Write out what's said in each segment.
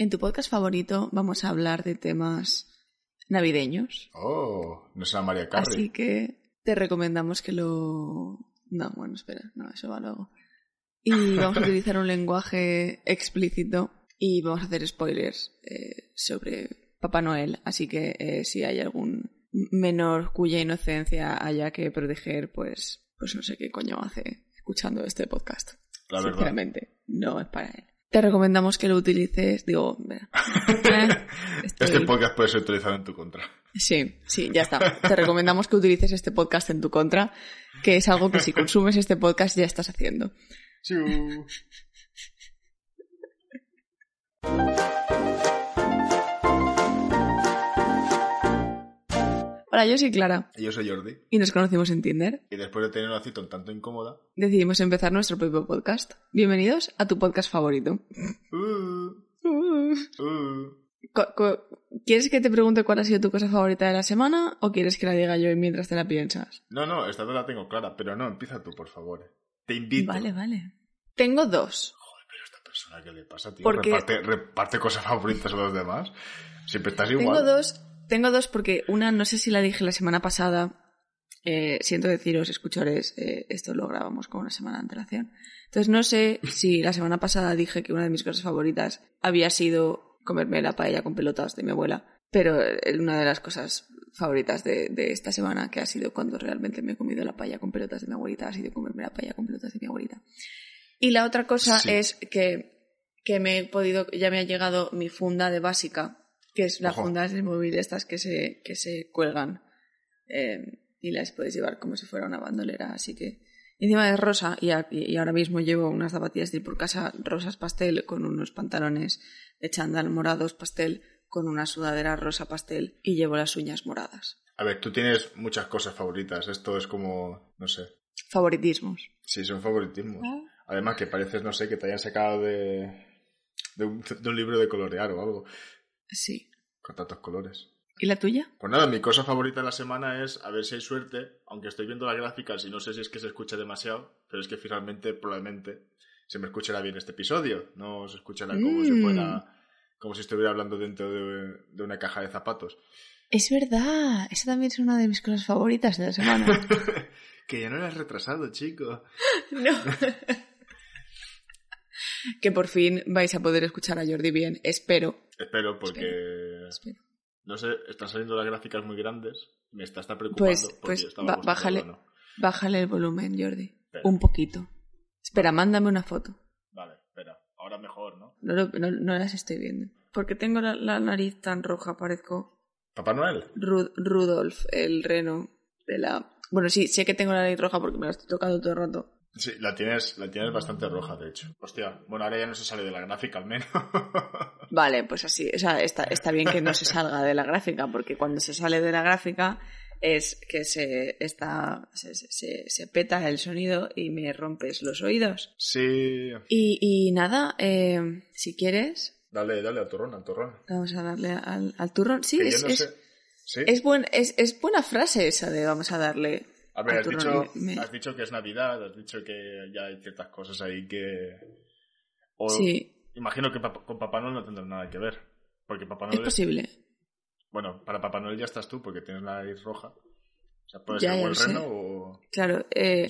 En tu podcast favorito vamos a hablar de temas navideños. Oh, no será María Carey. Así que te recomendamos que lo... No, bueno, espera, no, eso va luego. Y vamos a utilizar un lenguaje explícito y vamos a hacer spoilers eh, sobre Papá Noel. Así que eh, si hay algún menor cuya inocencia haya que proteger, pues, pues no sé qué coño hace escuchando este podcast. La verdad. Sinceramente, no es para él. Te recomendamos que lo utilices, digo, mira, eh, Este podcast puede ser utilizado en tu contra. Sí, sí, ya está. Te recomendamos que utilices este podcast en tu contra, que es algo que si consumes este podcast ya estás haciendo. Hola, yo soy Clara Y yo soy Jordi. y nos conocimos en Tinder. Y después de tener una cita un tanto incómoda, Decidimos empezar nuestro propio podcast. Bienvenidos a tu podcast favorito. uh, Uh. uh, ¿Quieres que te pregunte cuál ha sido tu cosa favorita de la semana o quieres que la diga yo mientras te la piensas? No, no, esta vez la tengo clara, pero no, empieza tú, por favor. Te invito. Vale, vale. Tengo dos. Pero esta persona, ¿qué le pasa, tío? Porque- Reparte, reparte cosas favoritas a los demás. Siempre estás igual. Tengo dos, tengo dos porque una no sé si la dije la semana pasada. Eh, siento deciros, escuchores, eh, esto lo grabamos con una semana de antelación. Entonces no sé si la semana pasada dije que una de mis cosas favoritas había sido comerme la paella con pelotas de mi abuela, pero eh, una de las cosas favoritas de, de esta semana que ha sido cuando realmente me he comido la paella con pelotas de mi abuelita ha sido comerme la paella con pelotas de mi abuelita. Y la otra cosa Sí. es que, que me he podido, ya me ha llegado mi funda de básica, que es las Ojo. fundas de móvil estas que se, que se cuelgan eh, y las puedes llevar como si fuera una bandolera, así que encima es rosa y, a- y ahora mismo llevo unas zapatillas de ir por casa rosas pastel con unos pantalones de chándal morados pastel con una sudadera rosa pastel y llevo las uñas moradas. A ver, tú tienes muchas cosas favoritas. Esto es como, no sé. Favoritismos. Sí, son favoritismos. Ah. Además que pareces, no sé, que te hayan sacado de, de, un, de un libro de colorear o algo. Sí. Con tantos colores. ¿Y la tuya? Pues nada, mi cosa favorita de la semana es a ver si hay suerte, aunque estoy viendo las gráficas y no sé si es que se escucha demasiado, pero es que finalmente probablemente se me escuchará bien este episodio, no se escuchará como si Mm. fuera como si estuviera hablando dentro de, de una caja de zapatos. Es verdad, esa también es una de mis cosas favoritas de la semana. que ya no eres retrasado, chico. No. que por fin vais a poder escuchar a Jordi bien, espero. Espero porque espero. No sé, están saliendo las gráficas muy grandes, me está, está preocupando Pues, porque pues estaba bájale, bájale el volumen, Jordi. Espera. Un poquito. Espera, mándame una foto. Vale, espera, ahora mejor, ¿no? No, no- no las estoy viendo. Porque tengo la, la nariz tan roja, parezco Papá Noel. Ru- Rudolf, el reno de la... Bueno, sí, sé que tengo la nariz roja porque me la estoy tocando todo el rato. Sí, la tienes, la tienes bastante roja, de hecho. Hostia, bueno, ahora ya no se sale de la gráfica al menos. Vale, pues así, o sea, está, está bien que no se salga de la gráfica, porque cuando se sale de la gráfica es que se, está, se, se- se peta el sonido y me rompes los oídos. sí. Y, y nada, eh, si quieres, Dale, dale, al turrón, al turrón. vamos a darle al, al turrón. Sí, Que es, no es, sé. ¿Sí? es, buen, es, es buena frase esa de vamos a darle A ver, has dicho, Me- has dicho que es Navidad, has dicho que ya hay ciertas cosas ahí que... O Sí, imagino que con Papá Noel no tendrán nada que ver. Porque Papá es Noel... posible. Bueno, para Papá Noel ya estás tú porque tienes la nariz roja. O sea, puede Ya, ser o el sé. reno o... Claro, eh,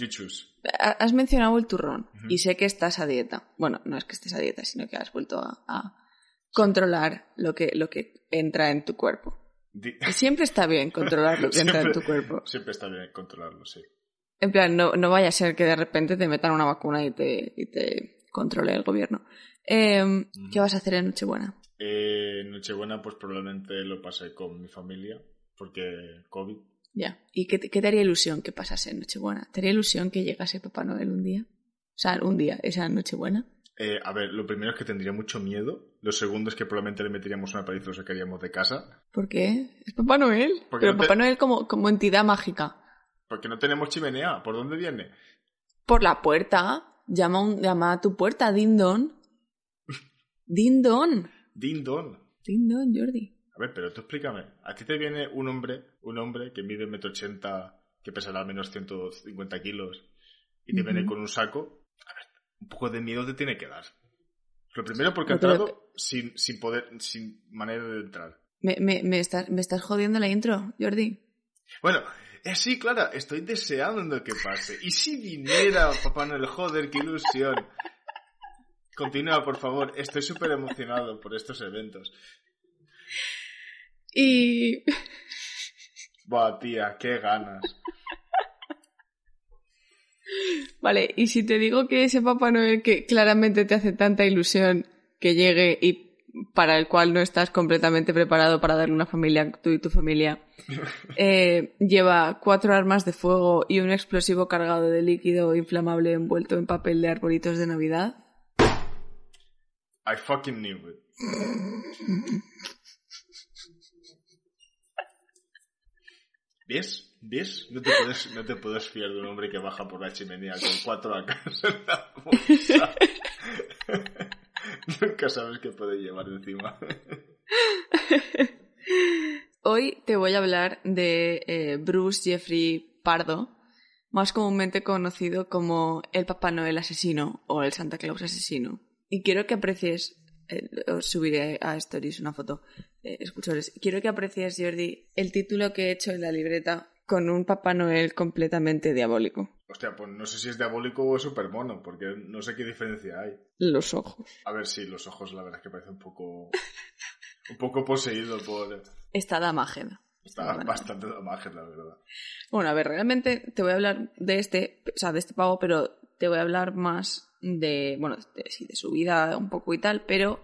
Has mencionado el turrón y sé que estás a dieta. Bueno, no es que estés a dieta, sino que has vuelto a, a controlar lo que, lo que entra en tu cuerpo. Siempre está bien controlar lo que entra en tu cuerpo. Siempre está bien controlarlo, sí. En plan, no, no vaya a ser que de repente te metan una vacuna y te, y te controle el gobierno. Eh, ¿Qué vas a hacer en Nochebuena? Eh, Nochebuena pues probablemente lo pasé con mi familia porque COVID. Ya. ¿Y qué te, qué te haría ilusión que pasase en Nochebuena? ¿Te haría ilusión que llegase Papá Noel un día? O sea, un día, esa Nochebuena. Eh, a ver, lo primero es que tendría mucho miedo. Lo segundo es que probablemente le meteríamos una paliza y lo sacaríamos de casa. ¿Por qué? ¿Es Papá Noel? Porque Pero no te- Papá Noel como, como entidad mágica. Porque no tenemos chimenea. ¿Por dónde viene? Por la puerta. Llama, un, llama a tu puerta, Dindon. Dindon. Din don. Dindon, Jordi. A ver, pero tú explícame. A ti te viene un hombre, un hombre que mide metro ochenta, que pesará al menos 150 kilos, y te viene con un saco. Un poco de miedo te tiene que dar. Pero primero porque ha sin, sin poder, sin manera de entrar. Me, me, me, estás, me estás jodiendo la intro, Jordi. Bueno, eh, sí, Clara, estoy deseando que pase. Y si viniera Papá Noel, joder, qué ilusión. Continúa, por favor. Estoy súper emocionado por estos eventos. Y Buah, tía, qué ganas. Vale, y si te digo que ese Papá Noel que claramente te hace tanta ilusión que llegue y para el cual no estás completamente preparado para darle una familia, tú y tu familia, eh, lleva cuatro armas de fuego y un explosivo cargado de líquido inflamable envuelto en papel de arbolitos de Navidad, I fucking knew it. ¿Ves? ¿Ves? No te, puedes, no te puedes fiar de un hombre que baja por la chimenea con cuatro AKs en la bolsa. Nunca sabes qué puede llevar encima. Hoy te voy a hablar de eh, Bruce Jeffrey Pardo, más comúnmente conocido como el Papá Noel asesino o el Santa Claus asesino. Y quiero que aprecies, eh, os subiré a Stories una foto, eh, escuchadores, quiero que aprecies, Jordi, el título que he hecho en la libreta con un Papá Noel completamente diabólico. Hostia, pues no sé si es diabólico o es super mono, porque no sé qué diferencia hay. Los ojos. A ver, sí, los ojos la verdad es que parece un poco... Un poco poseído por... Está Damaged. Está Bueno. bastante magia, la verdad. Bueno, a ver, realmente te voy a hablar de este, o sea, de este pavo, pero te voy a hablar más de, bueno, de, sí, de su vida un poco y tal, pero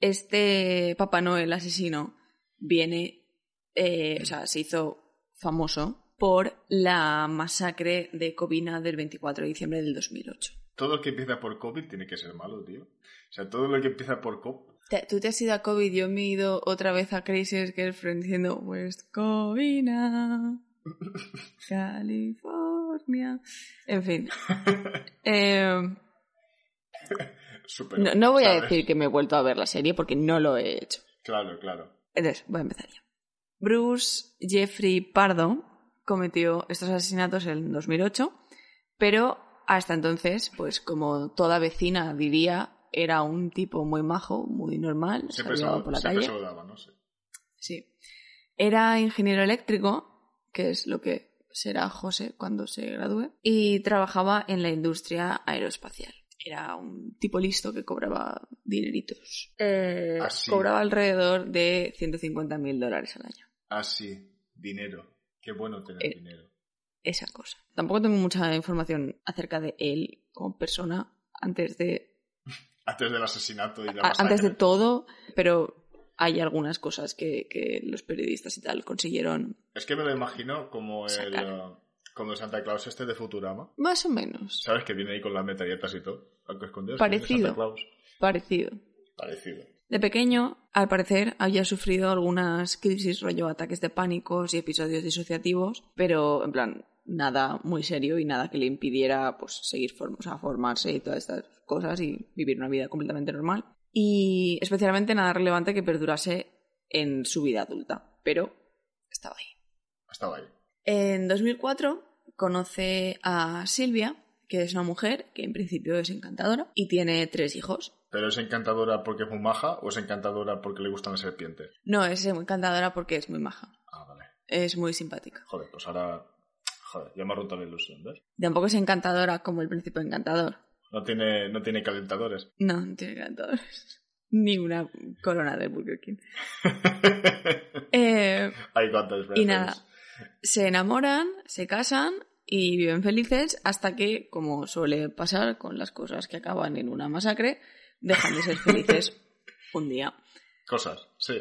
este Papá Noel asesino viene, eh, o sea, se hizo famoso por la masacre de Covina del 24 de diciembre del 2008. Todo lo que empieza por COVID tiene que ser malo, tío. O sea, todo lo que empieza por COVID... Tú te has ido a COVID, yo me he ido otra vez a Crisis Girlfriend diciendo West Covina, California. En fin. Eh, Súper, no, no voy a decir que me he vuelto a ver la serie porque no lo he hecho. Claro, claro. Entonces, voy a empezar ya. Bruce Jeffrey Pardo cometió estos asesinatos en 2008, pero hasta entonces, pues como toda vecina diría, era un tipo muy majo, muy normal, Siempre, saludaba por la calle. no sé. Sí. Era ingeniero eléctrico, que es lo que será José cuando se gradúe, y trabajaba en la industria aeroespacial. Era un tipo listo que cobraba dineritos. Eh, Ah, sí. Cobraba alrededor de 150.000 dólares al año. Ah, sí. Dinero. Qué bueno tener Eh, dinero. Esa cosa. Tampoco tengo mucha información acerca de él como persona antes de, Antes del asesinato y la masacre. antes de todo, pero hay algunas cosas que, que los periodistas y tal consiguieron Es que me lo imagino como el, eh, como el Santa Claus este de Futurama. más o menos ¿Sabes? Que viene ahí con las metralletas y todo. Aunque escondidas. Parecido. Santa Claus. parecido. Parecido. De pequeño, al parecer, había sufrido algunas crisis, rollo ataques de pánicos y episodios disociativos, pero en plan, nada muy serio y nada que le impidiera pues seguir form- o sea, formarse y todas estas cosas y vivir una vida completamente normal. Y especialmente nada relevante que perdurase en su vida adulta, pero estaba ahí. Estaba ahí. En 2004 conoce a Silvia, que es una mujer que en principio es encantadora y tiene tres hijos. ¿Pero es encantadora porque es muy maja o es encantadora porque le gustan las serpientes? No, es encantadora porque es muy maja. Ah, vale. Es muy simpática. Joder, pues ahora... Joder, ya me ha roto la ilusión, ¿ves? Tampoco es encantadora como el príncipe encantador. No tiene, no tiene calentadores. No, no tiene encantadores. Ni una corona de Burger King. Eh, I got this y nada, se enamoran, se casan y viven felices hasta que, como suele pasar con las cosas que acaban en una masacre, dejan de ser felices un día. Cosas, sí.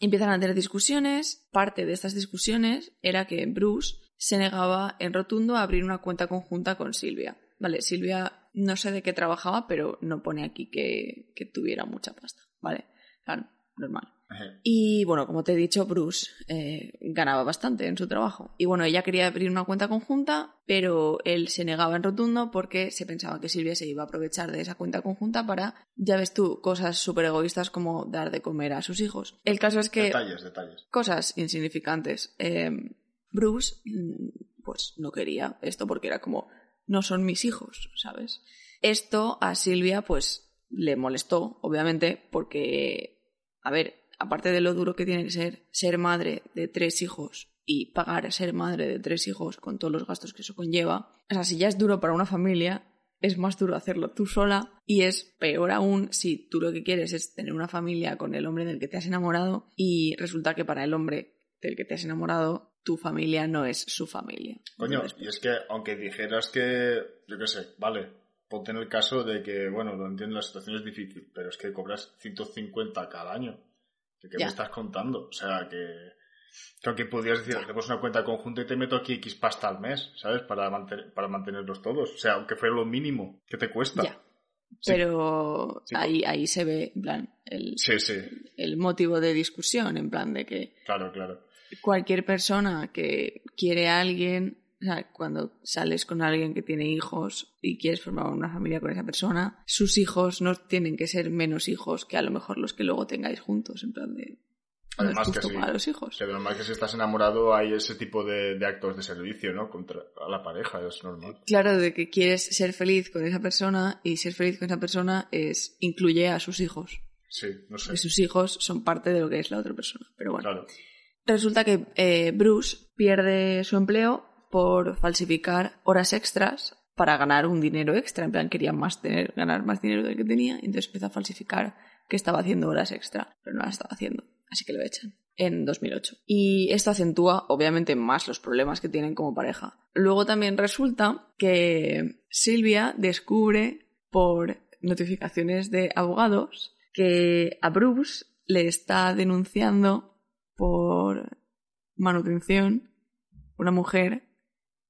Empiezan a tener discusiones. Parte de estas discusiones era que Bruce se negaba en rotundo a abrir una cuenta conjunta con Silvia. Vale, Silvia no sé de qué trabajaba, pero no pone aquí que, que tuviera mucha pasta. Vale, claro, normal. Y bueno, como te he dicho, Bruce eh, ganaba bastante en su trabajo. Y bueno, ella quería abrir una cuenta conjunta, pero él se negaba en rotundo porque se pensaba que Silvia se iba a aprovechar de esa cuenta conjunta para, ya ves tú, cosas súper egoístas como dar de comer a sus hijos. El caso es que Detalles, detalles. cosas insignificantes. Eh, Bruce, mm, pues no quería esto porque era como, no son mis hijos, ¿sabes? Esto a Silvia, pues le molestó, obviamente, porque, a ver, aparte de lo duro que tiene que ser ser madre de tres hijos y pagar a ser madre de tres hijos con todos los gastos que eso conlleva, o sea, si ya es duro para una familia, es más duro hacerlo tú sola y es peor aún si tú lo que quieres es tener una familia con el hombre del que te has enamorado y resulta que para el hombre del que te has enamorado tu familia no es su familia. Coño, y es que aunque dijeras que, yo qué sé, vale, ponte en el caso de que, bueno, lo entiendo, la situación es difícil, pero es que cobras 150 cada año. ¿Qué me estás contando? O sea, que, creo que podrías decir, hacemos una cuenta conjunta y te meto aquí X pasta al mes, ¿sabes? Para, para mantenerlos todos. O sea, aunque fuera lo mínimo, ¿qué te cuesta? Ya. Pero ahí, ahí se ve, en plan, el, el motivo de discusión, en plan de que... Claro, claro. Cualquier persona que quiere a alguien o sea, cuando sales con alguien que tiene hijos y quieres formar una familia con esa persona, sus hijos no tienen que ser menos hijos que a lo mejor los que luego tengáis juntos, en plan de... Además que, sí, los hijos. Que además que si estás enamorado hay ese tipo de, actos de servicio, ¿no? Contra a la pareja, es normal. Claro, de que quieres ser feliz con esa persona y ser feliz con esa persona es incluye a sus hijos. Sí, no sé. Que sus hijos son parte de lo que es la otra persona. Pero bueno. Claro. Resulta que eh, Bruce pierde su empleo por falsificar horas extras para ganar un dinero extra. En plan, quería más ganar más dinero del que tenía, entonces empezó a falsificar que estaba haciendo horas extra, pero no las estaba haciendo. Así que lo echan en 2008. Y esto acentúa, obviamente, más los problemas que tienen como pareja. Luego también resulta que Silvia descubre por notificaciones de abogados que a Bruce le está denunciando por manutención una mujer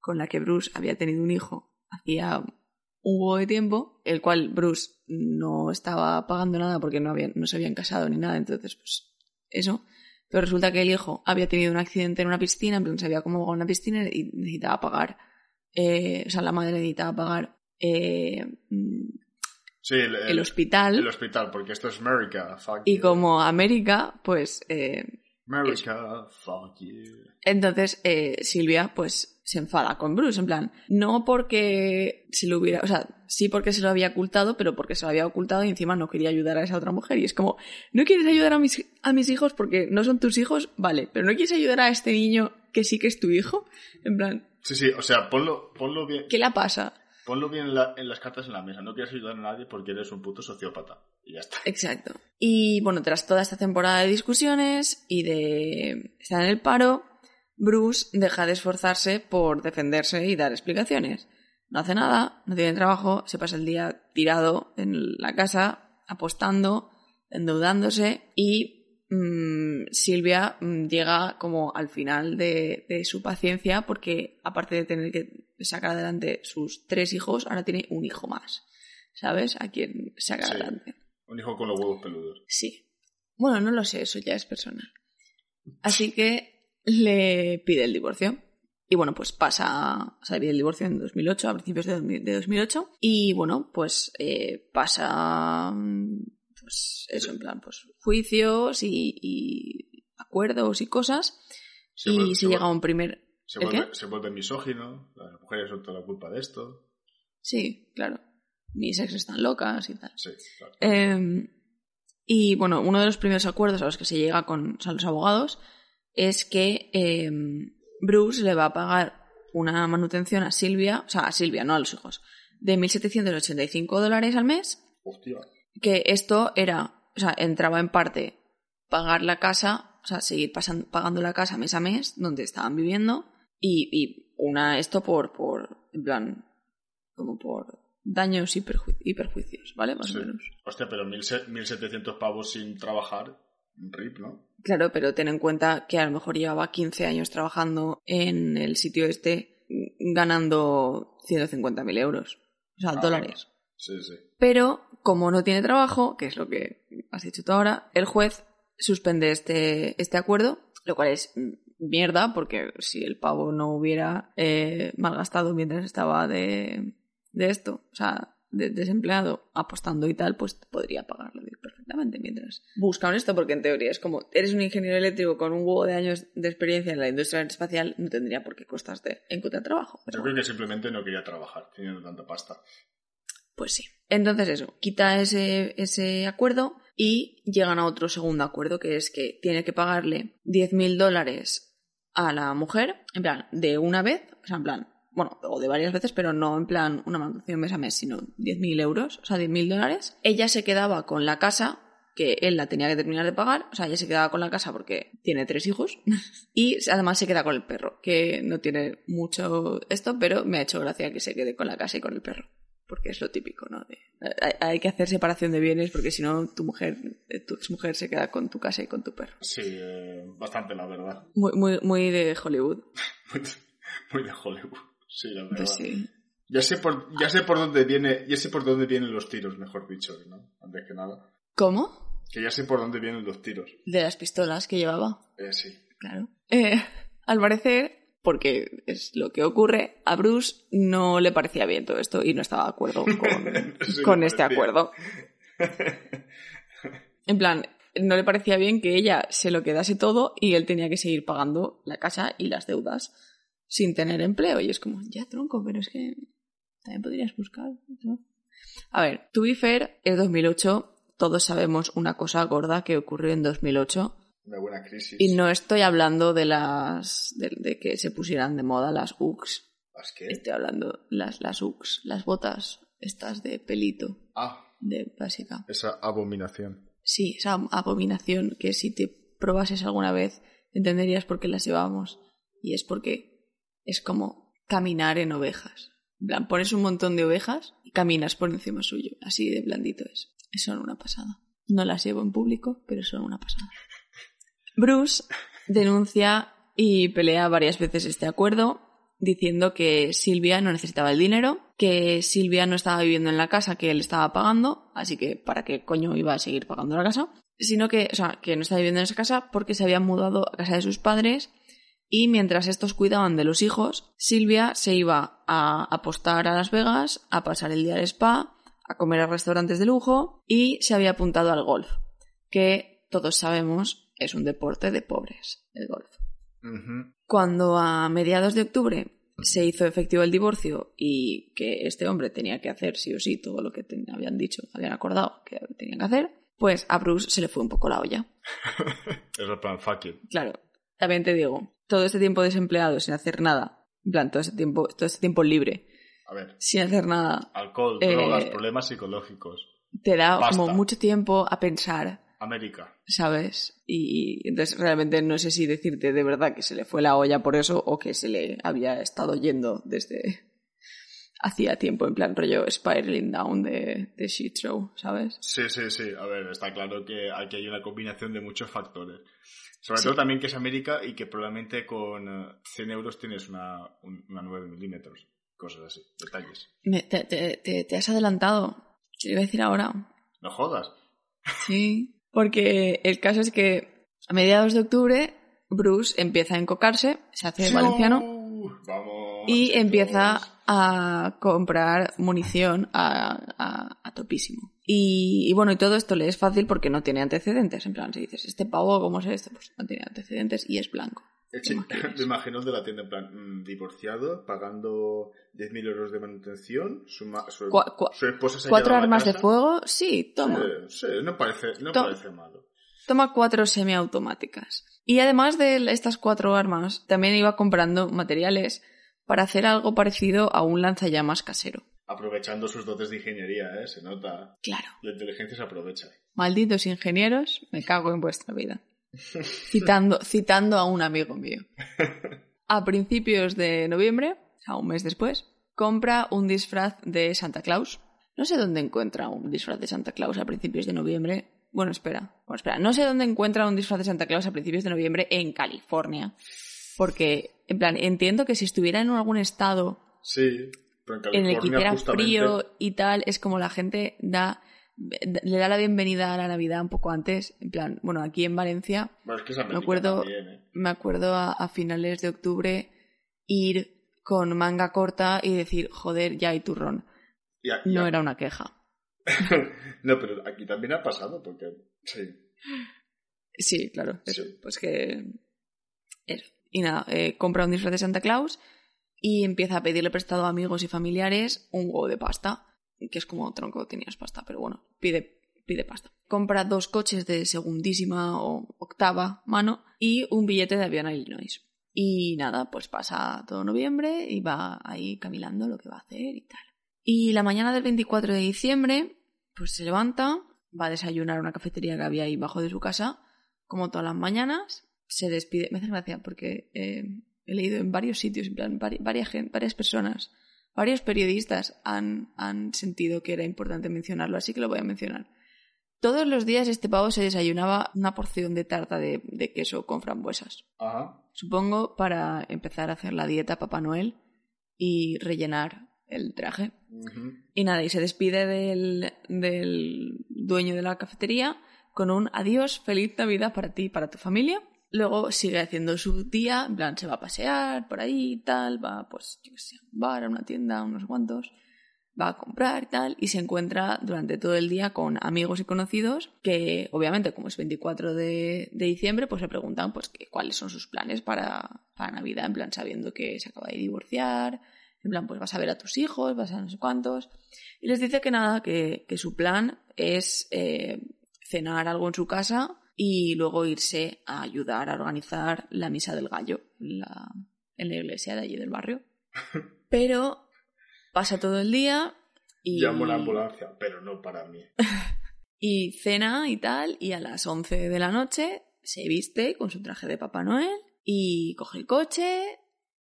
con la que Bruce había tenido un hijo hacía un huevo de tiempo, el cual Bruce no estaba pagando nada porque no, habían, no se habían casado ni nada, entonces pues eso. Pero resulta que el hijo había tenido un accidente en una piscina, en plan se había como en una piscina y necesitaba pagar, eh, o sea, la madre necesitaba pagar eh, sí, el, hospital. El hospital, porque esto es América. Y como América, pues... Eh, America, fuck you. Entonces, eh, Silvia, pues, se enfada con Bruce, en plan, no porque se lo hubiera, o sea, sí porque se lo había ocultado, pero porque se lo había ocultado y encima no quería ayudar a esa otra mujer. Y es como, ¿no quieres ayudar a mis, a mis hijos porque no son tus hijos? Vale, pero ¿no quieres ayudar a este niño que sí que es tu hijo? En plan... Sí, sí, o sea, ponlo, ponlo bien. ¿Qué le pasa? Ponlo bien en, las cartas en la mesa. No quieres ayudar a nadie porque eres un puto sociópata. Y ya está. Exacto. Y bueno, tras toda esta temporada de discusiones y de estar en el paro, Bruce deja de esforzarse por defenderse y dar explicaciones. No hace nada, no tiene trabajo, se pasa el día tirado en la casa, apostando, endeudándose y Mm, Silvia mm, llega como al final de, su paciencia porque aparte de tener que sacar adelante sus tres hijos, ahora tiene un hijo más. ¿Sabes? A quien saca adelante. Un hijo con los huevos peludos. Sí. Bueno, no lo sé, eso ya es personal. Así que le pide el divorcio. Y bueno, pues pasa, o sea, pide el divorcio en 2008, a principios de, 2008. Y bueno, pues eh, pasa pues eso, en plan, pues juicios y, acuerdos y cosas. y se, llega a un primer... Se vuelve, se vuelve, misógino, las mujeres son toda la culpa de esto. Sí, claro. Mis ex están locas y tal. Sí, claro. Em, y bueno, uno de los primeros acuerdos a los que se llega con los abogados es que em, Bruce le va a pagar una manutención a Silvia, o sea, a Silvia, no a los hijos, de 1.785 dólares al mes. Hostia que esto era, o sea, entraba en parte pagar la casa, o sea, seguir pasando, pagando la casa mes a mes donde estaban viviendo y, y una esto por, por, en plan, como por daños y, perjuicios, ¿vale? Más o menos. Hostia, pero 1.700 pavos sin trabajar, RIP, ¿no? Claro, pero ten en cuenta que a lo mejor llevaba 15 años trabajando en el sitio este ganando 150.000 euros, o sea, ah, dólares. Sí, sí. Pero como no tiene trabajo, que es lo que has dicho tú ahora, el juez suspende este, este acuerdo, lo cual es mierda, porque si el pavo no hubiera eh, malgastado mientras estaba de, de esto, o sea, desempleado, apostando y tal, pues podría pagarlo perfectamente mientras buscan esto, porque en teoría es como, eres un ingeniero eléctrico con un huevo de años de experiencia en la industria espacial, no tendría por qué costarte encontrar trabajo. Yo creo que simplemente no quería trabajar teniendo tanta pasta. Pues sí. Entonces eso, quita ese, ese acuerdo y llegan a otro segundo acuerdo, que es que tiene que pagarle 10.000 dólares a la mujer, en plan, de una vez, o sea, en plan, bueno, o de varias veces, pero no en plan una manutención mes a mes, sino 10.000 euros, o sea, 10.000 dólares. Ella se quedaba con la casa, que él la tenía que terminar de pagar, o sea, ella se quedaba con la casa porque tiene tres hijos, y además se queda con el perro, que no tiene mucho esto, pero me ha hecho gracia que se quede con la casa y con el perro porque es lo típico, ¿no? hay, que hacer separación de bienes porque si no tu mujer, eh, tu mujer se queda con tu casa y con tu perro. Sí, eh, bastante la verdad. Muy, muy, muy de Hollywood. muy de Hollywood, sí, la verdad. Pues sí. Ya sé por, ya sé por dónde viene, ya sé por dónde vienen los tiros, mejor dicho, ¿no? Antes que nada. ¿Cómo? Que ya sé por dónde vienen los tiros. De las pistolas que llevaba. Eh, sí. Claro. Eh, al parecer, porque es lo que ocurre, a Bruce no le parecía bien todo esto y no estaba de acuerdo con, este acuerdo. En plan, no le parecía bien que ella se lo quedase todo y él tenía que seguir pagando la casa y las deudas sin tener empleo. Y es como, ya tronco, pero es que también podrías buscar. A ver, to be fair, el 2008, todos sabemos una cosa gorda que ocurrió en 2008 una buena crisis. Y no estoy hablando de las. de, que se pusieran de moda las UX. ¿Las qué? Estoy hablando las, las UX, las botas, estas de pelito. Ah. De básica. Esa abominación. Sí, esa abominación que si te probases alguna vez entenderías por qué las llevábamos. Y es porque es como caminar en ovejas. En plan, pones un montón de ovejas y caminas por encima suyo. Así de blandito es. Son una pasada. No las llevo en público, pero son una pasada. Bruce denuncia y pelea varias veces este acuerdo, diciendo que Silvia no necesitaba el dinero, que Silvia no estaba viviendo en la casa que él estaba pagando, así que para qué coño iba a seguir pagando la casa, sino que, o sea, que no estaba viviendo en esa casa porque se había mudado a casa de sus padres y mientras estos cuidaban de los hijos, Silvia se iba a apostar a Las Vegas, a pasar el día al spa, a comer a restaurantes de lujo y se había apuntado al golf, que todos sabemos es un deporte de pobres, el golf. Cuando a mediados de octubre se hizo efectivo el divorcio y que este hombre tenía que hacer sí o sí todo lo que habían dicho, habían acordado que tenían que hacer, pues a Bruce se le fue un poco la olla. es el plan fuck Claro, también te digo, todo este tiempo desempleado sin hacer nada, en plan, todo este tiempo, todo este tiempo libre, a ver, sin hacer nada. Alcohol, drogas, eh, problemas psicológicos. Te da como mucho tiempo a pensar América. ¿Sabes? Y, entonces realmente no sé si decirte de verdad que se le fue la olla por eso o que se le había estado yendo desde hacía tiempo, en plan rollo spiraling down de, de shit show, ¿sabes? Sí, sí, sí. A ver, está claro que aquí hay una combinación de muchos factores. Sobre todo también que es América y que probablemente con 100 eh, euros tienes una, una 9 milímetros. Cosas así, detalles. te, te, te, has adelantado. Te iba a decir ahora. No jodas. Sí. Porque el caso es que a mediados de octubre Bruce empieza a encocarse, se hace valenciano y empieza a comprar munición a, topísimo. Y, bueno, y todo esto le es fácil porque no tiene antecedentes. En plan, si dices, ¿este pavo cómo es esto? Pues no tiene antecedentes y es blanco. me imagino de la tienda en plan, mm, divorciado, pagando 10.000 euros de manutención, su, esposa se ¿Cuatro armas de fuego? Sí, toma. Sí, no parece, no parece malo. Toma cuatro semiautomáticas. Y además de estas cuatro armas, también iba comprando materiales para hacer algo parecido a un lanzallamas casero. Aprovechando sus dotes de ingeniería, ¿eh? Se nota. Claro. La inteligencia se aprovecha. Malditos ingenieros, me cago en vuestra vida. citando, citando a un amigo mío. A principios de noviembre, a un mes después, compra un disfraz de Santa Claus. No sé dónde encuentra un disfraz de Santa Claus a principios de noviembre. Bueno, espera, bueno, espera. No sé dónde encuentra un disfraz de Santa Claus a principios de noviembre en California. Porque, en plan, entiendo que si estuviera en algún estado sí, en, el que hiciera frío y tal, es como la gente da le da la bienvenida a la Navidad un poco antes, en plan, bueno, aquí en Valencia, me acuerdo, ¿eh? me acuerdo a, finales de octubre ir con manga corta y decir, joder, ya hay turrón. No era una queja. no, pero aquí también ha pasado, porque sí. Sí, claro, pues que... Y nada, eh, compra un disfraz de Santa Claus y empieza a pedirle prestado a amigos y familiares un huevo de pasta que es como tronco tenías pasta, pero bueno, pide, pide pasta. Compra dos coches de segundísima o octava mano y un billete de avión a Illinois. Y nada, pues pasa todo noviembre y va ahí caminando lo que va a hacer y tal. Y la mañana del 24 de diciembre, pues se levanta, va a desayunar a una cafetería que había ahí bajo de su casa, como todas las mañanas, se despide. Me hace gracia porque eh, he leído en varios sitios, en plan, varias, varias personas, varios periodistas han, han sentido que era importante mencionarlo, así que lo voy a mencionar. Todos los días este pavo se desayunaba una porción de tarta de, queso con frambuesas. Supongo para empezar a hacer la dieta Papá Noel y rellenar el traje. Y nada, y se despide del, del dueño de la cafetería con un adiós, feliz Navidad para ti y para tu familia. Luego sigue haciendo su día, en plan se va a pasear por ahí tal, va pues, yo sé, a un bar, a una tienda, unos cuantos va a comprar y tal, y se encuentra durante todo el día con amigos y conocidos que, obviamente, como es 24 de, diciembre, pues le preguntan pues cuáles son sus planes para, para Navidad, en plan sabiendo que se acaba de divorciar, en plan pues vas a ver a tus hijos, vas a no sé cuántos, y les dice que nada, que, su plan es eh, cenar algo en su casa y luego irse a ayudar a organizar la misa del gallo la, en la iglesia de allí del barrio. Pero Pasa todo el día y... Llamo la ambulancia, pero no para mí. y cena y tal, y a las 11 de la noche se viste con su traje de Papá Noel y coge el coche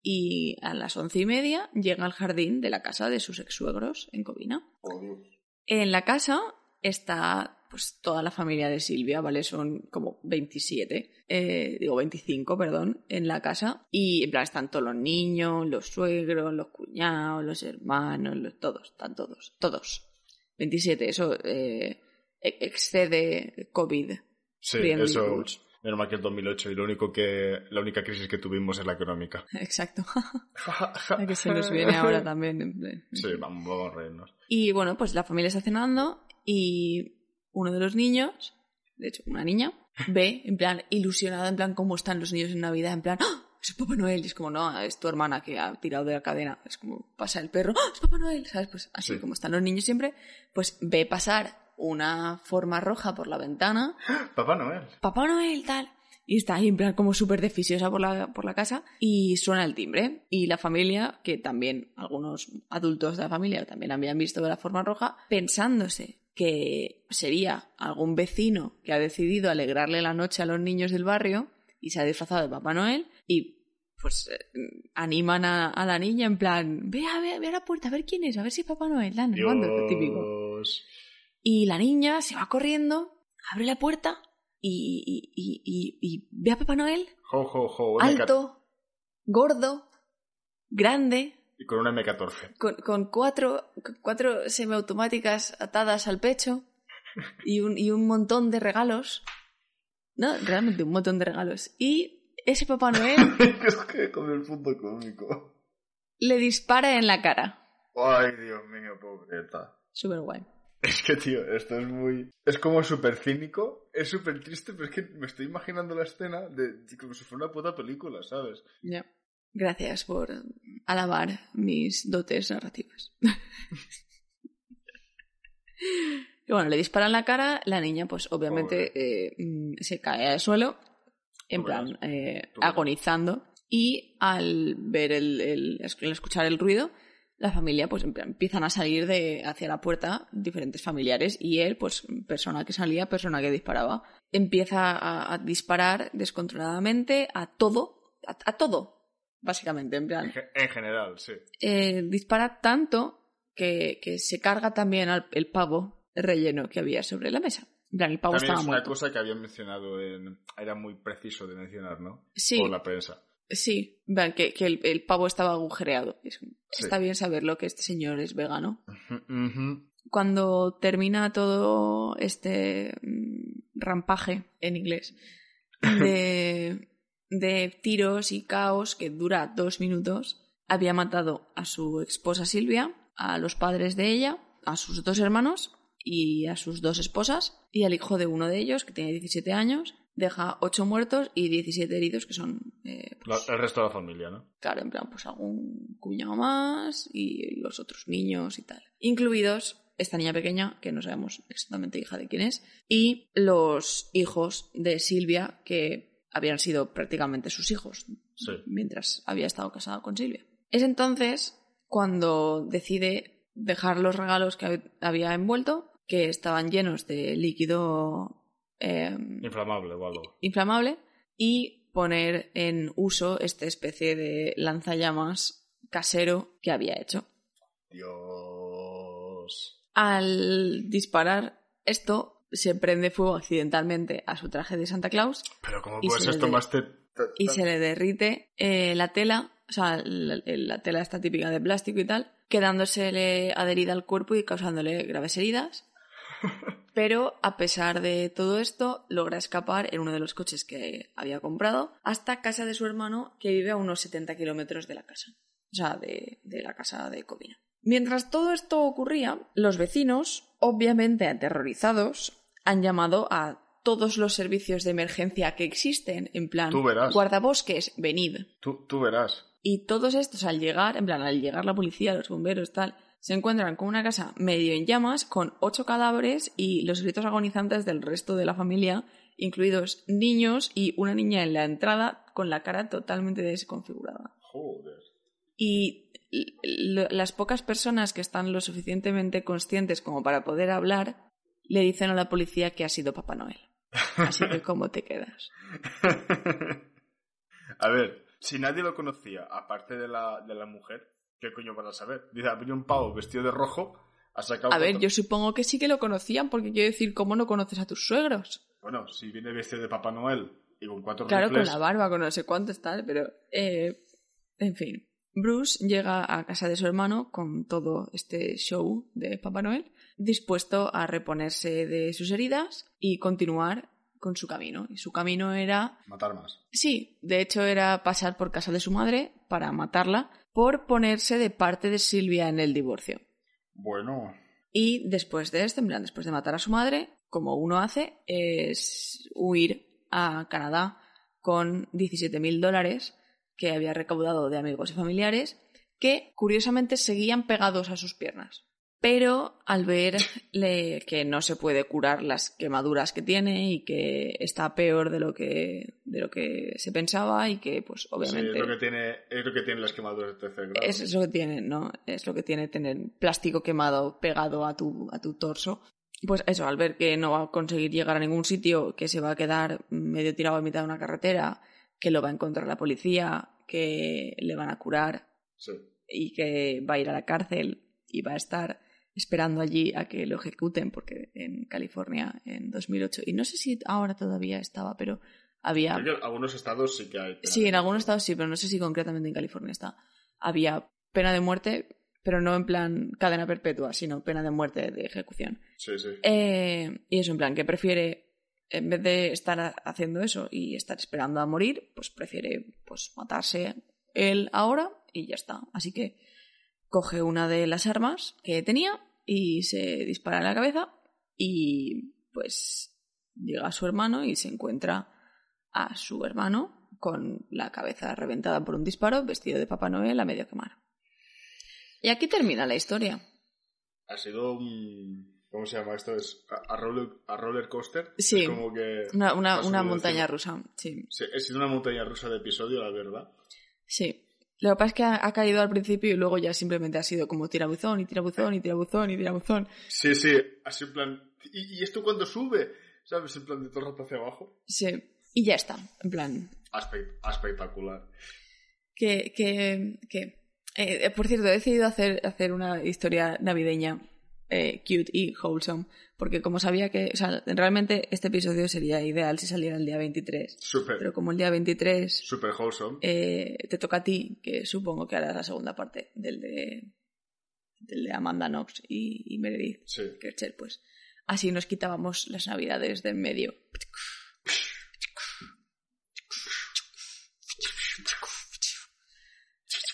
y a las once y media llega al jardín de la casa de sus ex-suegros en Covina. Oh, en la casa está pues toda la familia de Silvia, ¿vale? Son como 27, eh, digo 25, perdón, en la casa. Y en plan están todos los niños, los suegros, los cuñados, los hermanos, los, todos, están todos, todos. 27, eso eh, e-, excede COVID. Sí, eso... Menos mal que el 2008 y lo único que, la única crisis que tuvimos es la económica. Exacto. la que se nos viene ahora también. Sí, vamos, vamos a reírnos. Y bueno, pues la familia está cenando y uno de los niños, de hecho una niña, ve en plan ilusionada, en plan cómo están los niños en Navidad, en plan, ¡Ah! es Papá Noel, y es como, no, es tu hermana que ha tirado de la cadena, es como pasa el perro, ¡Ah! es Papá Noel, ¿sabes? Pues así como están los niños siempre, pues ve pasar una forma roja por la ventana. Papá Noel. Papá Noel, tal. Y está ahí en plan como súper deficiosa por la, por la casa y suena el timbre. Y la familia, que también algunos adultos de la familia también habían visto de la forma roja, pensándose que sería algún vecino que ha decidido alegrarle la noche a los niños del barrio y se ha disfrazado de Papá Noel y pues eh, animan a, la niña en plan, ve a, ver, a la puerta, a ver quién es, a ver si Papá Noel, dan, típico. Y la niña se va corriendo, abre la puerta y, y, ve a Papá Noel. alto, gordo, grande, y con una M14. Con, cuatro, cuatro semiautomáticas atadas al pecho y un, y un montón de regalos. No, realmente un montón de regalos. Y ese Papá Noel. es que con el punto cómico. Le dispara en la cara. Ay, Dios mío, pobreta. Súper guay. Es que, tío, esto es muy. Es como súper cínico, es súper triste, pero es que me estoy imaginando la escena de como si fuera una puta película, ¿sabes? Ya. Gracias por alabar mis dotes narrativas. y bueno, le disparan la cara, la niña pues obviamente eh, mm, se cae al suelo, en plan eh, agonizando, y al ver el, el, escuchar el ruido, la familia pues empiezan a salir de hacia la puerta diferentes familiares y él pues persona que salía persona que disparaba empieza a, disparar descontroladamente a todo a todo básicamente, en plan. En, general, sí. Eh, dispara tanto que, que, se carga también al, el pavo relleno que había sobre la mesa. En plan, el pavo también estaba es una cosa que habían mencionado, en, era muy preciso de mencionar, ¿no? Sí. Por la prensa. Sí, que, que el, pavo estaba agujereado. Está bien saberlo que este señor es vegano. Cuando termina todo este mm, rampaje en inglés de, de tiros y caos que dura dos minutos, había matado a su esposa Silvia, a los padres de ella, a sus dos hermanos y a sus dos esposas y al hijo de uno de ellos, que tiene 17 años, deja ocho muertos y 17 heridos, que son Eh, pues el resto de la familia, ¿no? Claro, en plan, pues algún cuñado más y los otros niños y tal. Incluidos esta niña pequeña, que no sabemos exactamente hija de quién es, y los hijos de Silvia, que habían sido prácticamente sus hijos Sí. mientras había estado casada con Silvia. Es entonces cuando decide dejar los regalos que hab- había envuelto, que estaban llenos de líquido eh, Inflamable o algo. inflamable y poner en uso esta especie de lanzallamas casero que había hecho. Dios. Al disparar esto, se prende fuego accidentalmente a su traje de Santa Claus Pero ¿cómo Y puede se ser le esto más te- y se le derrite eh, la tela, o sea, la, la tela está típica de plástico y tal, quedándosele adherida al cuerpo y causándole graves heridas. Pero a pesar de todo esto, logra escapar en uno de los coches que había comprado hasta casa de su hermano, que vive a unos 70 kilómetros de la casa. O sea, de, de la casa de Covina. Mientras todo esto ocurría, los vecinos, obviamente aterrorizados, han llamado a todos los servicios de emergencia que existen, en plan, Tú verás. guardabosques, venid. Tú, tú verás. Y todos estos al llegar, en plan, al llegar la policía, los bomberos, tal, se encuentran con una casa medio en llamas, con ocho cadáveres y los gritos agonizantes del resto de la familia, incluidos niños y una niña en la entrada con la cara totalmente desconfigurada. Joder. Y las pocas personas que están lo suficientemente conscientes como para poder hablar, le dicen a la policía que ha sido Papá Noel. Así que, ¿cómo te quedas? A ver, si nadie lo conocía, aparte de la, de la mujer, ¿qué coño van a saber? Dice, ha venido un pavo vestido de rojo, ha sacado... A ver, yo supongo que sí que lo conocían, porque quiero decir, ¿cómo no conoces a tus suegros? Bueno, si viene vestido de Papá Noel y con cuatro Claro, con la barba, con no sé cuántos tal, pero... eh, en fin. Bruce llega a casa de su hermano con todo este show de Papá Noel, dispuesto a reponerse de sus heridas y continuar con su camino. Y su camino era... Matar más. Sí, de hecho era pasar por casa de su madre para matarla por ponerse de parte de Silvia en el divorcio. Bueno, Y después de esto, en plan, después de matar a su madre, como uno hace, es huir a Canadá con 17.000 dólares que había recaudado de amigos y familiares que, curiosamente, seguían pegados a sus piernas. Pero al ver que no se puede curar las quemaduras que tiene y que está peor de lo que, de lo que se pensaba y que, pues, sí, obviamente... es lo que tiene, es lo que tienen las quemaduras de tercer grado. Es lo que tiene, ¿no? Es lo que tiene tener plástico quemado pegado a tu, a tu torso. Pues eso, al ver que no va a conseguir llegar a ningún sitio, que se va a quedar medio tirado a mitad de una carretera, que lo va a encontrar la policía, que le van a curar Sí. y que va a ir a la cárcel y va a estar esperando allí a que lo ejecuten, porque en California en 2008, y no sé si ahora todavía estaba, pero había Creo que en algunos estados sí que hay... Sí, en algunos estados sí, pero no sé si concretamente en California está. Había pena de muerte, pero no en plan cadena perpetua, sino pena de muerte de ejecución. Sí, sí. Eh, y eso, en plan, que prefiere, en vez de estar haciendo eso y estar esperando a morir, pues prefiere pues matarse él ahora y ya está. Así que coge una de las armas que tenía y se dispara en la cabeza y pues llega a su hermano y se encuentra a su hermano con la cabeza reventada por un disparo, vestido de Papá Noel a medio quemar. Y aquí termina la historia. Ha sido un... ¿Cómo se llama esto? ¿Es a, a roller, a roller coaster? Sí. Es como que... Una, una- montaña rusa, sí. Sí, sido una montaña rusa de episodio, la verdad. Sí. Lo que pasa es que ha, ha caído al principio y luego ya simplemente ha sido como tirabuzón y tirabuzón y tirabuzón y tirabuzón. Sí, sí, así en plan... ¿Y, y esto cuando sube? ¿Sabes? En plan de todo el rato hacia abajo. Sí. Y ya está. En plan. Aspe- espectacular. Que. que, que eh, por cierto, he decidido hacer, hacer una historia navideña eh, cute y wholesome. Porque como sabía que. O sea, realmente este episodio sería ideal si saliera el día 23. Súper, Pero como el día 23 súper wholesome. eh, te toca a ti, que supongo que harás la segunda parte del de. del de Amanda Knox y, y Meredith. Sí. Kercher, pues así nos quitábamos las navidades de en medio.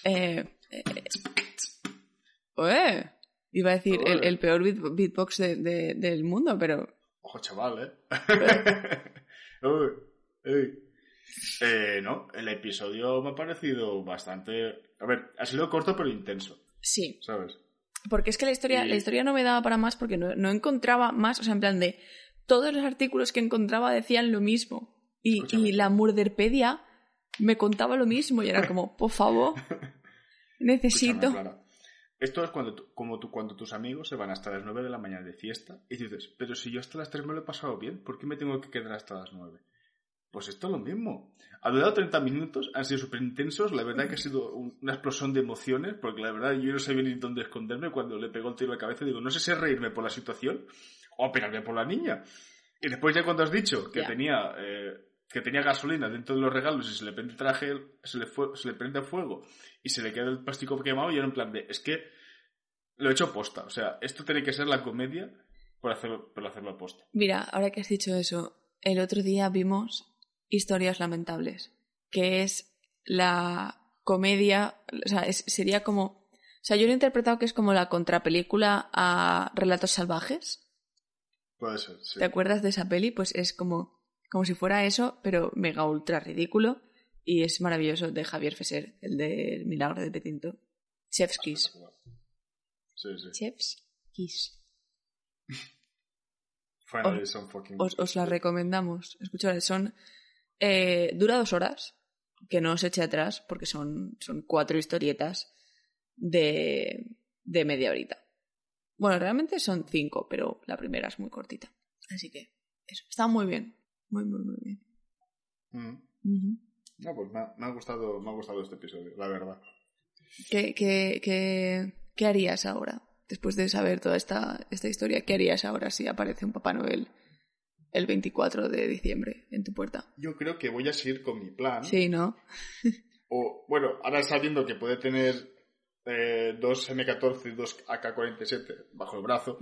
Eh, eh, iba a decir el, el peor beat- beatbox de- de- del mundo, pero Ojo, chaval, ¿eh? Uy, uy. Eh, no, el episodio me ha parecido bastante... A ver, ha sido corto pero intenso. Sí. ¿Sabes? Porque es que la historia, Y- la historia no me daba para más porque no, no encontraba más, o sea, en plan de todos los artículos que encontraba decían lo mismo. Y, y la Murderpedia me contaba lo mismo y era como, por favor, necesito. Escúchame. Esto es cuando, como tú, cuando tus amigos se van hasta las 9 de la mañana de fiesta y dices, pero si yo hasta las 3 me lo he pasado bien, ¿por qué me tengo que quedar hasta las 9? Pues esto es lo mismo. Ha durado 30 minutos, han sido súper intensos, la verdad que ha sido un- una explosión de emociones, porque la verdad yo no sabía ni dónde esconderme cuando le pegó el tiro a la cabeza, digo, no sé si es reírme por la situación o pegarme por la niña. Y después ya cuando has dicho que tenía... eh, que tenía gasolina dentro de los regalos y se le prende el traje, se le, fue- se le prende fuego y se le queda el plástico quemado y era en plan de, es que lo he hecho posta. O sea, esto tiene que ser la comedia por hacerlo, por hacerlo posta. Mira, ahora que has dicho eso, el otro día vimos Historias Lamentables, que es la comedia, o sea, es- sería como, o sea, yo lo he interpretado que es como la contrapelícula a Relatos Salvajes. Puede ser, sí. ¿Te acuerdas de esa peli? Pues es como, como si fuera eso, pero mega ultra ridículo. Y es maravilloso de Javier Fesser, el del Milagro de Petinto. Chef's Kiss. Sí, sí. Chef's Kiss. Finally, some fucking... Os, os la recomendamos. Escuchad, son. eh, dura dos horas, que no os eche atrás, porque son, son cuatro historietas de, de media horita. Bueno, realmente son cinco, pero la primera es muy cortita. Así que, eso. Está muy bien. Muy, muy, muy bien. Mm. No, pues me ha, me ha gustado, me ha gustado este episodio, la verdad. ¿Qué, qué, qué, qué harías ahora? Después de saber toda esta, esta historia, ¿qué harías ahora si aparece un Papá Noel el 24 de diciembre en tu puerta? Yo creo que voy a seguir con mi plan. Sí, ¿no? O, bueno, ahora sabiendo que puede tener eh, dos M14 y dos AK-47 bajo el brazo,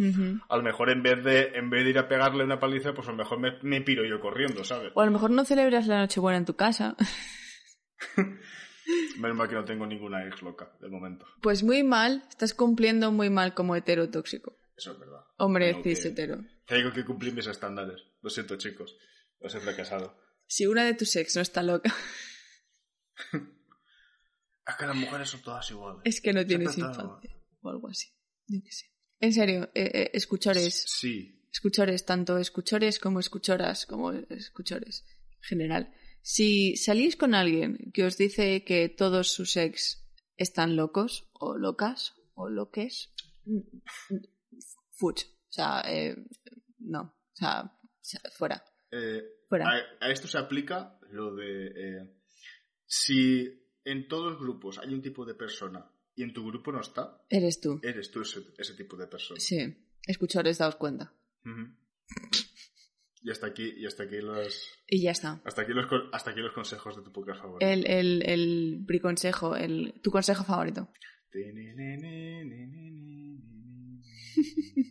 a lo mejor en vez de en vez de ir a pegarle una paliza, pues a lo mejor me, me piro yo corriendo, ¿sabes? O a lo mejor no celebras la Nochebuena en tu casa. Menos mal que no tengo ninguna ex loca, de momento. Pues muy mal, estás cumpliendo muy mal como hetero tóxico. Eso es verdad. Hombre Tengo que- cis hetero. Tengo que cumplir mis estándares. Lo siento, chicos. Os he fracasado. Si una de tus ex no está loca, Es que las mujeres son todas iguales. es que no tienes Siempre infancia. O algo así. Yo qué sé. En serio, eh, eh, escuchores, Sí. escuchores, tanto escuchores como escuchoras, como escuchores en general. Si salís con alguien que os dice que todos sus ex están locos, o locas, o loques, fuch. O sea, eh, no. O sea, o sea, fuera. Eh, Fuera. a, a esto se aplica lo de... eh, si en todos los grupos hay un tipo de persona y en tu grupo no está, Eres tú. eres tú ese, ese tipo de persona. Sí. Escuchores, daos cuenta. Y hasta aquí, y hasta aquí los... Y ya está. Hasta aquí los, hasta aquí los consejos de tu podcast favorito. El, el, el briconsejo, el, tu consejo favorito.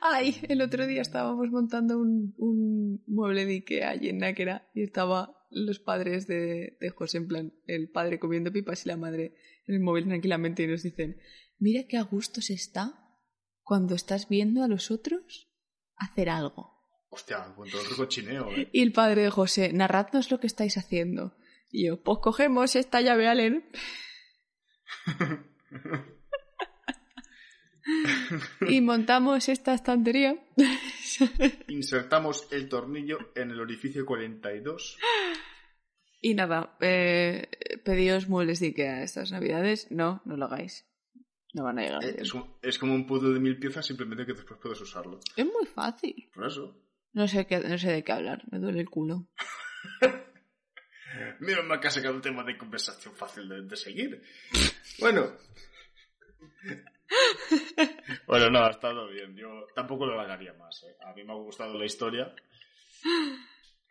Ay, el otro día estábamos montando un, un mueble de Ikea allí en Náquera y estaba los padres de, de José, en plan, el padre comiendo pipas y la madre en el móvil tranquilamente y nos dicen, mira qué a gusto se está cuando estás viendo a los otros hacer algo. Hostia, el cochineo, ¿eh? Y el padre de José, narradnos lo que estáis haciendo. Y yo, pues cogemos esta llave Allen y montamos esta estantería. Insertamos el tornillo en el orificio 42. Y nada, eh, pedíos muebles de Ikea estas navidades. No, no lo hagáis. No van a llegar. Eh, Es, un- es como un puzzle de mil piezas, simplemente que después puedes usarlo. Es muy fácil. Por eso. No sé, qué, no sé de qué hablar. Me duele el culo. Menos mal que ha sacado un tema de conversación fácil de, de seguir. Bueno. bueno, no, ha estado bien. Yo tampoco lo alargaría más. ¿eh? A mí me ha gustado la historia.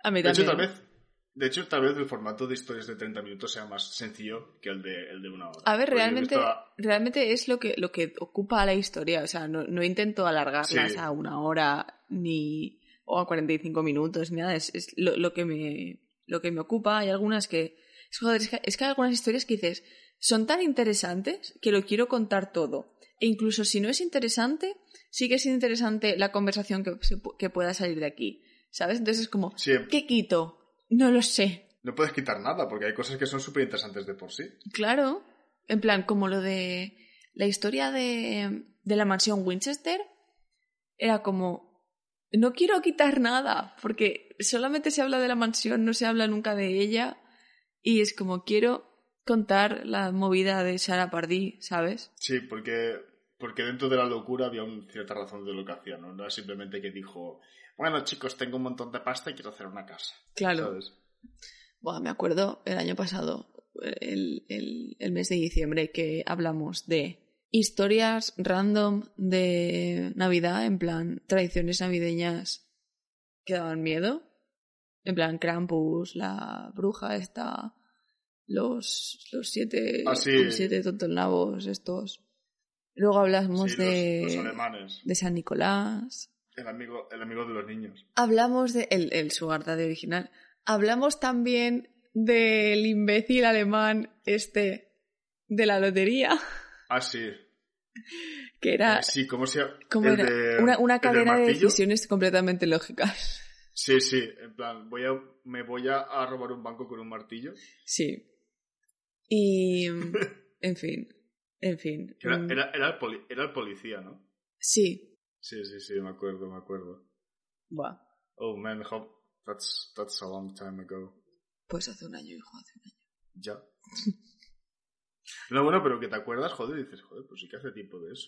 A mí De hecho, también. tal vez, de hecho, tal vez el formato de historias de 30 minutos sea más sencillo que el de, el de una hora. A ver, realmente, a- realmente es lo que, lo que ocupa a la historia. O sea, no, no intento alargarlas Sí. a una hora ni o a 45 minutos ni nada. Es, es lo, lo que me, lo que me ocupa. Hay algunas que es, joder, es que... es que hay algunas historias que dices son tan interesantes que lo quiero contar todo. E incluso si no es interesante, sigue siendo interesante la conversación que, que pueda salir de aquí. ¿Sabes? Entonces es como, Sí, ¿qué quito? No lo sé. no puedes quitar nada, porque hay cosas que son súper interesantes de por sí. Claro. En plan, como lo de la historia de, de la mansión Winchester, era como, no quiero quitar nada, porque solamente se habla de la mansión, no se habla nunca de ella, y es como, quiero contar la movida de Sarah Pardí, ¿sabes? Sí, porque, porque dentro de la locura había una cierta razón de lo que hacía, ¿no? No era simplemente que dijo, bueno chicos, tengo un montón de pasta y quiero hacer una casa. Claro. ¿sabes? Bueno, me acuerdo el año pasado, el, el, el mes de diciembre, que hablamos de historias random de Navidad, en plan tradiciones navideñas que daban miedo. En plan Krampus, la bruja esta, los, los siete, Ah, sí. los siete tontonabos estos. Luego hablamos Sí, de, los, alemanes. de San Nicolás. El amigo, el amigo de los niños. Hablamos de el, el Sugar Daddy original. Hablamos también del imbécil alemán este de la lotería, Ah, sí. que era, Eh, sí, ¿cómo se era? de- una, una el cadena de decisiones completamente lógicas. Sí, sí, en plan, voy a, me voy a, robar un banco con un martillo. Sí. Y, en fin, en fin. Era, Mm, era, era, el, poli- era el policía, ¿no? Sí. Sí, sí, sí, me acuerdo, me acuerdo. Buah, Oh man, how, that's, that's a long time ago. pues hace un año, hijo, hace un año. Ya. No, bueno, pero que te acuerdas, joder, y dices, joder, pues sí que hace tiempo de eso.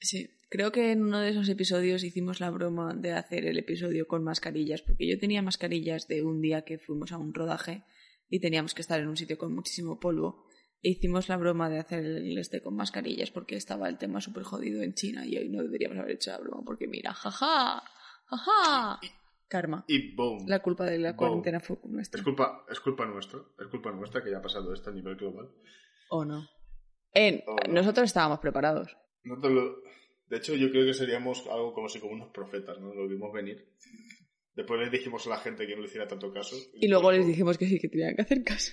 Sí, creo que en uno de esos episodios hicimos la broma de hacer el episodio con mascarillas, porque yo tenía mascarillas de un día que fuimos a un rodaje y teníamos que estar en un sitio con muchísimo polvo. Hicimos la broma de hacer el este con mascarillas porque estaba el tema súper jodido en China y hoy no deberíamos haber hecho la broma porque mira, jaja, jaja. Karma. Y boom. La culpa de la Boom. cuarentena fue Es nuestra. culpa, es culpa nuestra, es culpa nuestra que ya ha pasado esto a nivel global. ¿O no? En- Oh, no. Nosotros estábamos preparados. Lo- De hecho, yo creo que seríamos algo como si como unos profetas, ¿no? Lo vimos venir. Después les dijimos a la gente que no le hiciera tanto caso. Y luego les dijimos que sí, que tenían que hacer caso.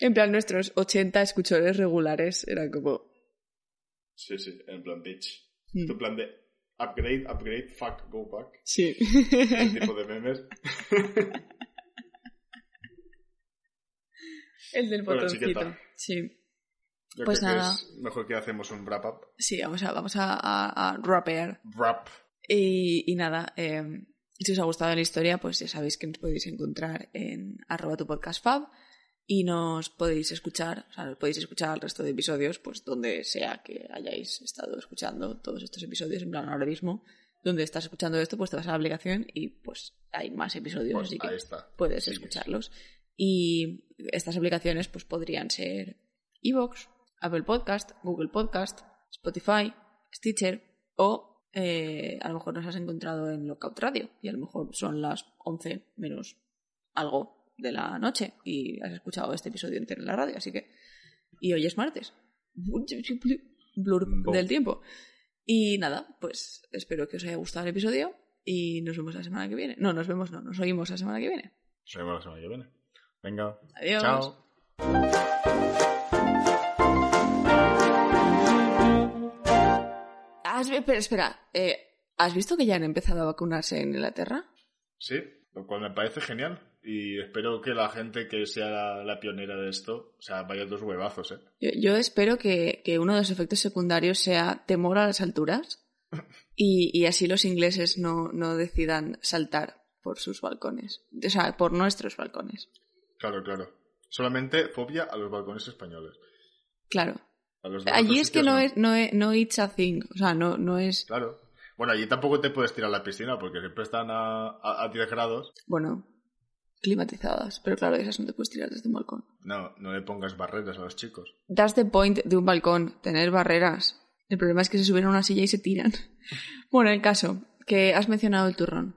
En plan, nuestros 80 escuchadores regulares eran como... sí, sí, en plan bitch. hmm, En plan de upgrade, upgrade, fuck, go back. Sí. Ese tipo de memes. El del botoncito. Sí. Yo Pues creo nada. que es mejor que hacemos un wrap up. Sí, vamos a, vamos a, a, a rapear. Wrap. Y, y nada, eh, si os ha gustado la historia, pues ya sabéis que nos podéis encontrar en arroba tu podcast fab y nos podéis escuchar, o sea, nos podéis escuchar el resto de episodios, pues donde sea que hayáis estado escuchando todos estos episodios, en plan ahora mismo, donde estás escuchando esto, pues te vas a la aplicación y pues hay más episodios, Pues así que está. puedes Sí, escucharlos. Y estas aplicaciones pues podrían ser Evox, Apple Podcast, Google Podcast, Spotify, Stitcher o eh, a lo mejor nos has encontrado en Lookout Radio y a lo mejor son las 11 menos algo de la noche y has escuchado este episodio entero en la radio, así que... Y hoy es martes. Blur del tiempo. Y nada, pues espero que os haya gustado el episodio y nos vemos la semana que viene. No, nos vemos, no, nos oímos la semana que viene. Nos vemos la semana que viene. Venga. Adiós. Chao. Has- espera, espera. eh, ¿Has visto que ya han empezado a vacunarse en Inglaterra? Sí, lo cual me parece genial. Y espero que la gente que sea la, la pionera de esto, o sea, vaya dos huevazos, ¿eh? Yo, yo espero que, que uno de los efectos secundarios sea temor a las alturas y, y así los ingleses no, no decidan saltar por sus balcones. O sea, por nuestros balcones. Claro, claro. Solamente fobia a los balcones españoles. Claro. A los de Allí es que sitios no es, no es, no it's a thing. O sea, no, no es. Claro. Bueno, allí tampoco te puedes tirar a la piscina porque siempre están a, a, a 10 grados. Bueno, climatizadas. Pero claro, esas no te puedes tirar desde un balcón. No, no le pongas barreras a los chicos. That's the point de un balcón, tener barreras. El problema es que se suben a una silla y se tiran. Bueno, el caso, que has mencionado el turrón.